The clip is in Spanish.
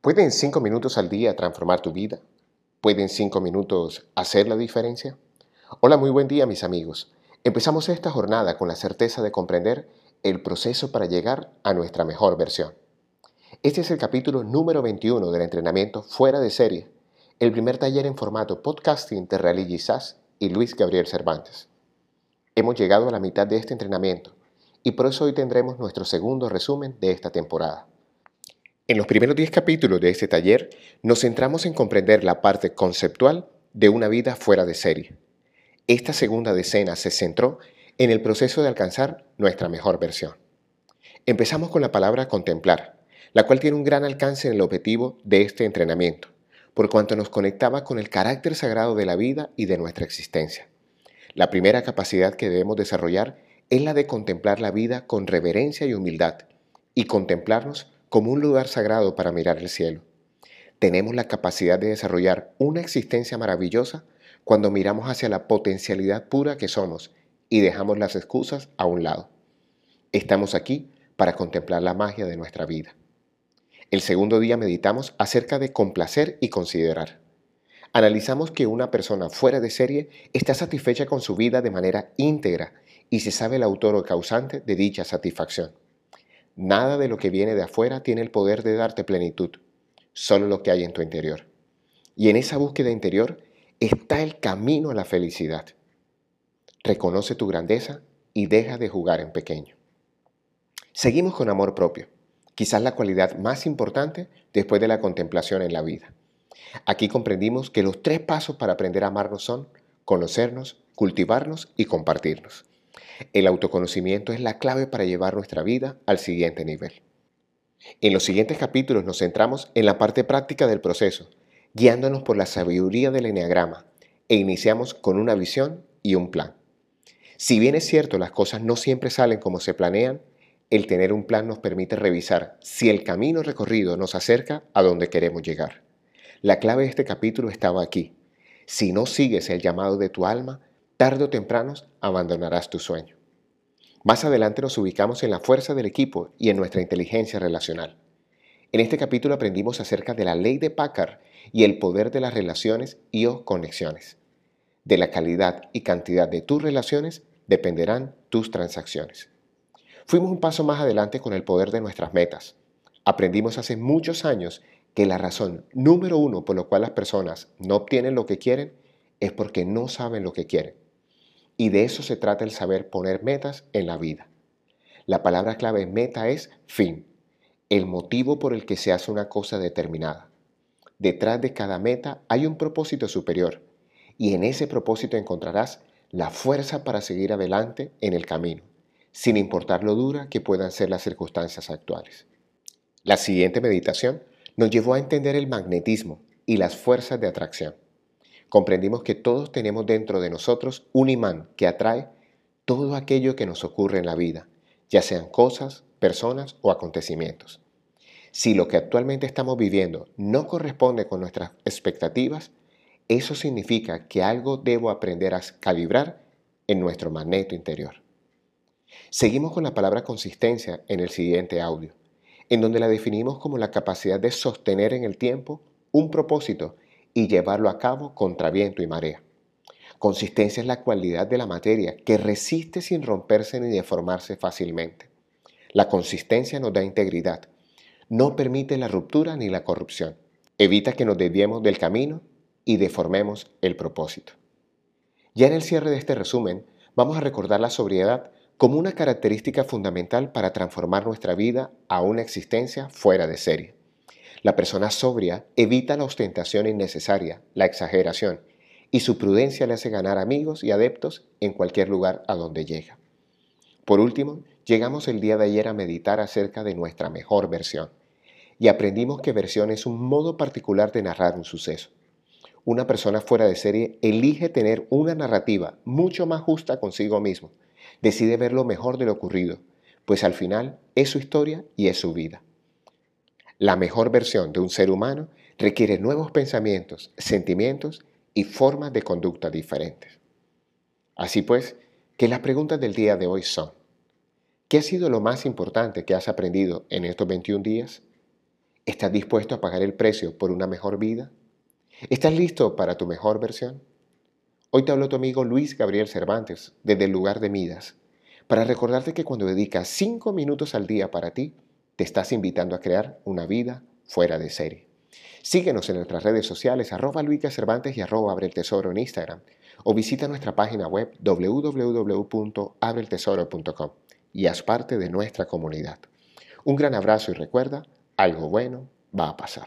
¿Pueden cinco minutos al día transformar tu vida? ¿Pueden cinco minutos hacer la diferencia? Hola, muy buen día mis amigos. Empezamos esta jornada con la certeza de comprender el proceso para llegar a nuestra mejor versión. Este es el capítulo número 21 del entrenamiento fuera de serie, el primer taller en formato podcasting de Rally Sass y Luis Gabriel Cervantes. Hemos llegado a la mitad de este entrenamiento y por eso hoy tendremos nuestro segundo resumen de esta temporada. En los primeros 10 capítulos de este taller nos centramos en comprender la parte conceptual de una vida fuera de serie. Esta segunda decena se centró en el proceso de alcanzar nuestra mejor versión. Empezamos con la palabra contemplar, la cual tiene un gran alcance en el objetivo de este entrenamiento, por cuanto nos conectaba con el carácter sagrado de la vida y de nuestra existencia. La primera capacidad que debemos desarrollar es la de contemplar la vida con reverencia y humildad, y contemplarnos como un lugar sagrado para mirar el cielo. Tenemos la capacidad de desarrollar una existencia maravillosa cuando miramos hacia la potencialidad pura que somos y dejamos las excusas a un lado. Estamos aquí para contemplar la magia de nuestra vida. El segundo día meditamos acerca de complacer y considerar. Analizamos que una persona fuera de serie está satisfecha con su vida de manera íntegra y se sabe el autor o causante de dicha satisfacción. Nada de lo que viene de afuera tiene el poder de darte plenitud, solo lo que hay en tu interior. Y en esa búsqueda interior está el camino a la felicidad. Reconoce tu grandeza y deja de jugar en pequeño. Seguimos con amor propio, quizás la cualidad más importante después de la contemplación en la vida. Aquí comprendimos que los tres pasos para aprender a amarnos son conocernos, cultivarnos y compartirnos. El autoconocimiento es la clave para llevar nuestra vida al siguiente nivel. En los siguientes capítulos nos centramos en la parte práctica del proceso, guiándonos por la sabiduría del enneagrama, e iniciamos con una visión y un plan. Si bien es cierto las cosas no siempre salen como se planean, el tener un plan nos permite revisar si el camino recorrido nos acerca a donde queremos llegar. La clave de este capítulo estaba aquí. Si no sigues el llamado de tu alma, tarde o temprano abandonarás tu sueño. Más adelante nos ubicamos en la fuerza del equipo y en nuestra inteligencia relacional. En este capítulo aprendimos acerca de la ley de Packard y el poder de las relaciones y o conexiones. De la calidad y cantidad de tus relaciones dependerán tus transacciones. Fuimos un paso más adelante con el poder de nuestras metas. Aprendimos hace muchos años que la razón número uno por la cual las personas no obtienen lo que quieren es porque no saben lo que quieren. Y de eso se trata el saber poner metas en la vida. La palabra clave meta es fin, el motivo por el que se hace una cosa determinada. Detrás de cada meta hay un propósito superior y en ese propósito encontrarás la fuerza para seguir adelante en el camino, sin importar lo dura que puedan ser las circunstancias actuales. La siguiente meditación nos llevó a entender el magnetismo y las fuerzas de atracción comprendimos que todos tenemos dentro de nosotros un imán que atrae todo aquello que nos ocurre en la vida, ya sean cosas, personas o acontecimientos. Si lo que actualmente estamos viviendo no corresponde con nuestras expectativas, eso significa que algo debo aprender a calibrar en nuestro magneto interior. Seguimos con la palabra consistencia en el siguiente audio, en donde la definimos como la capacidad de sostener en el tiempo un propósito y llevarlo a cabo contra viento y marea. Consistencia es la cualidad de la materia que resiste sin romperse ni deformarse fácilmente. La consistencia nos da integridad, no permite la ruptura ni la corrupción, evita que nos desviemos del camino y deformemos el propósito. Ya en el cierre de este resumen, vamos a recordar la sobriedad como una característica fundamental para transformar nuestra vida a una existencia fuera de serie. La persona sobria evita la ostentación innecesaria, la exageración, y su prudencia le hace ganar amigos y adeptos en cualquier lugar a donde llega. Por último, llegamos el día de ayer a meditar acerca de nuestra mejor versión, y aprendimos que versión es un modo particular de narrar un suceso. Una persona fuera de serie elige tener una narrativa mucho más justa consigo mismo, decide ver lo mejor de lo ocurrido, pues al final es su historia y es su vida. La mejor versión de un ser humano requiere nuevos pensamientos, sentimientos y formas de conducta diferentes. Así pues, que las preguntas del día de hoy son, ¿qué ha sido lo más importante que has aprendido en estos 21 días? ¿Estás dispuesto a pagar el precio por una mejor vida? ¿Estás listo para tu mejor versión? Hoy te habló tu amigo Luis Gabriel Cervantes desde el lugar de Midas para recordarte que cuando dedicas 5 minutos al día para ti, te estás invitando a crear una vida fuera de serie. Síguenos en nuestras redes sociales arroba Luica Cervantes y arroba Abre el Tesoro en Instagram o visita nuestra página web www.abreltesoro.com y haz parte de nuestra comunidad. Un gran abrazo y recuerda, algo bueno va a pasar.